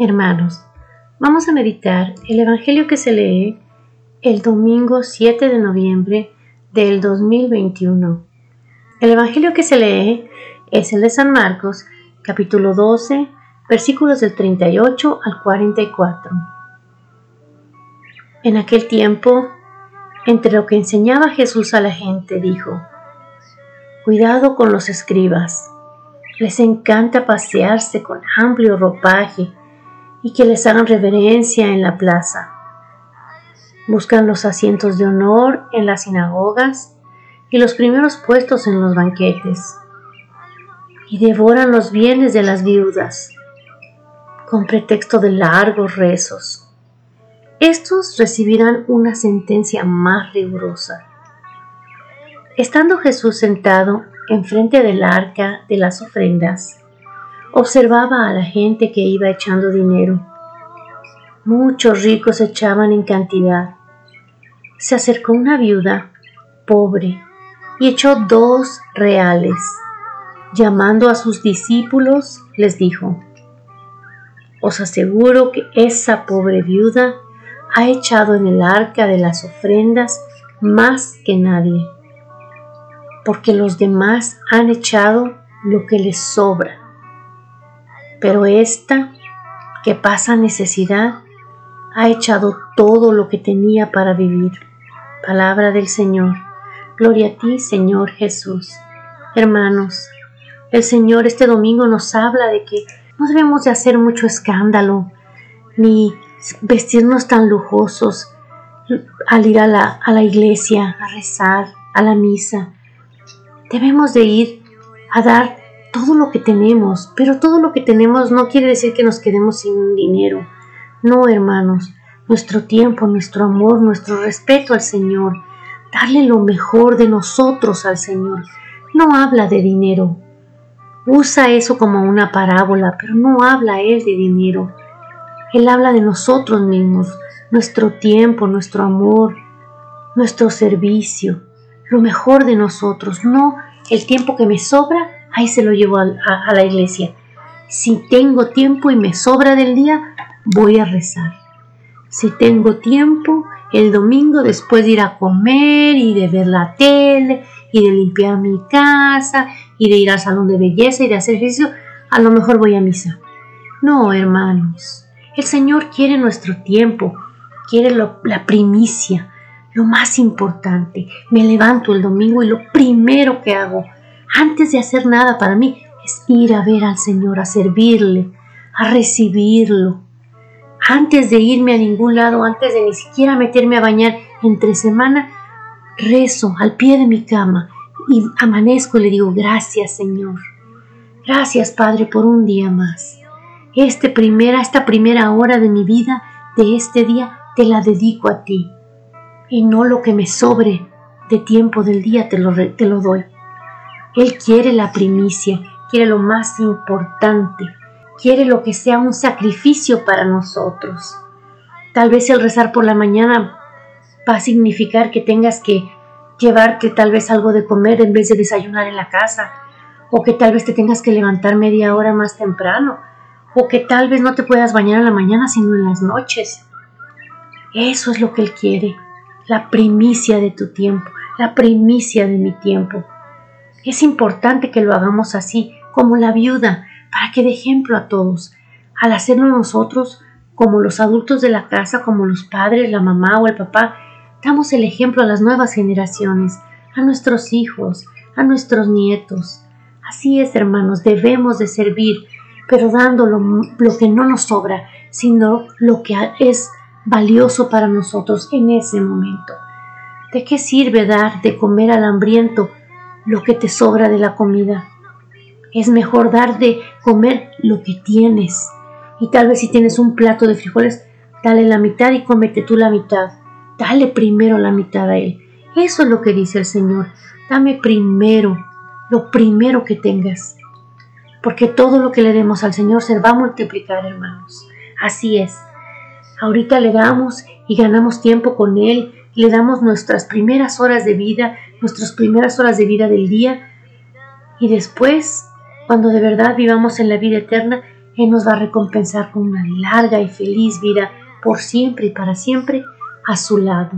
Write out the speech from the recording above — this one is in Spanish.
Hermanos, vamos a meditar el Evangelio que se lee el domingo 7 de noviembre del 2021. El Evangelio que se lee es el de San Marcos, capítulo 12, versículos del 38 al 44. En aquel tiempo, entre lo que enseñaba Jesús a la gente, dijo, Cuidado con los escribas, les encanta pasearse con amplio ropaje y que les hagan reverencia en la plaza. Buscan los asientos de honor en las sinagogas y los primeros puestos en los banquetes. Y devoran los bienes de las viudas con pretexto de largos rezos. Estos recibirán una sentencia más rigurosa. Estando Jesús sentado enfrente del arca de las ofrendas, observaba a la gente que iba echando dinero. Muchos ricos echaban en cantidad. Se acercó una viuda, pobre, y echó dos reales. Llamando a sus discípulos, les dijo, Os aseguro que esa pobre viuda ha echado en el arca de las ofrendas más que nadie, porque los demás han echado lo que les sobra pero esta, que pasa necesidad, ha echado todo lo que tenía para vivir. Palabra del Señor. Gloria a ti, Señor Jesús. Hermanos, el Señor este domingo nos habla de que no debemos de hacer mucho escándalo, ni vestirnos tan lujosos al ir a la, a la iglesia, a rezar, a la misa. Debemos de ir a dar todo lo que tenemos, pero todo lo que tenemos no quiere decir que nos quedemos sin dinero. No, hermanos, nuestro tiempo, nuestro amor, nuestro respeto al Señor, darle lo mejor de nosotros al Señor. No habla de dinero. Usa eso como una parábola, pero no habla Él de dinero. Él habla de nosotros mismos, nuestro tiempo, nuestro amor, nuestro servicio, lo mejor de nosotros, no el tiempo que me sobra ahí se lo llevo a, la iglesia. Si tengo tiempo y me sobra del día, voy a rezar. Si tengo tiempo, el domingo después de ir a comer y de ver la tele y de limpiar mi casa y de ir al salón de belleza y de hacer ejercicio, a lo mejor voy a misa. No, hermanos, el Señor quiere nuestro tiempo, quiere la primicia, lo más importante. Me levanto el domingo y lo primero que hago antes de hacer nada para mí, es ir a ver al Señor, a servirle, a recibirlo. Antes de irme a ningún lado, antes de ni siquiera meterme a bañar entre semana, rezo al pie de mi cama y amanezco y le digo, gracias Señor. Gracias Padre por un día más. Este primera, esta primera hora de mi vida, de este día, te la dedico a ti. Y no lo que me sobre de tiempo del día te lo, te lo doy. Él quiere la primicia, quiere lo más importante, quiere lo que sea un sacrificio para nosotros. Tal vez el rezar por la mañana va a significar que tengas que llevarte tal vez algo de comer en vez de desayunar en la casa, o que tal vez te tengas que levantar media hora más temprano, o que tal vez no te puedas bañar en la mañana sino en las noches. Eso es lo que Él quiere, la primicia de tu tiempo, la primicia de mi tiempo. Es importante que lo hagamos así, como la viuda, para que dé ejemplo a todos. Al hacerlo nosotros, como los adultos de la casa, como los padres, la mamá o el papá, damos el ejemplo a las nuevas generaciones, a nuestros hijos, a nuestros nietos. Así es, hermanos, debemos de servir, pero dando lo, lo que no nos sobra, sino lo que es valioso para nosotros en ese momento. ¿De qué sirve dar de comer al hambriento lo que te sobra de la comida. Es mejor dar de comer lo que tienes. Y tal vez si tienes un plato de frijoles, dale la mitad y cómete tú la mitad. Dale primero la mitad a Él. Eso es lo que dice el Señor. Dame primero, lo primero que tengas. Porque todo lo que le demos al Señor se va a multiplicar, hermanos. Así es. Ahorita le damos y ganamos tiempo con Él le damos nuestras primeras horas de vida, nuestras primeras horas de vida del día y después, cuando de verdad vivamos en la vida eterna, Él nos va a recompensar con una larga y feliz vida por siempre y para siempre a su lado.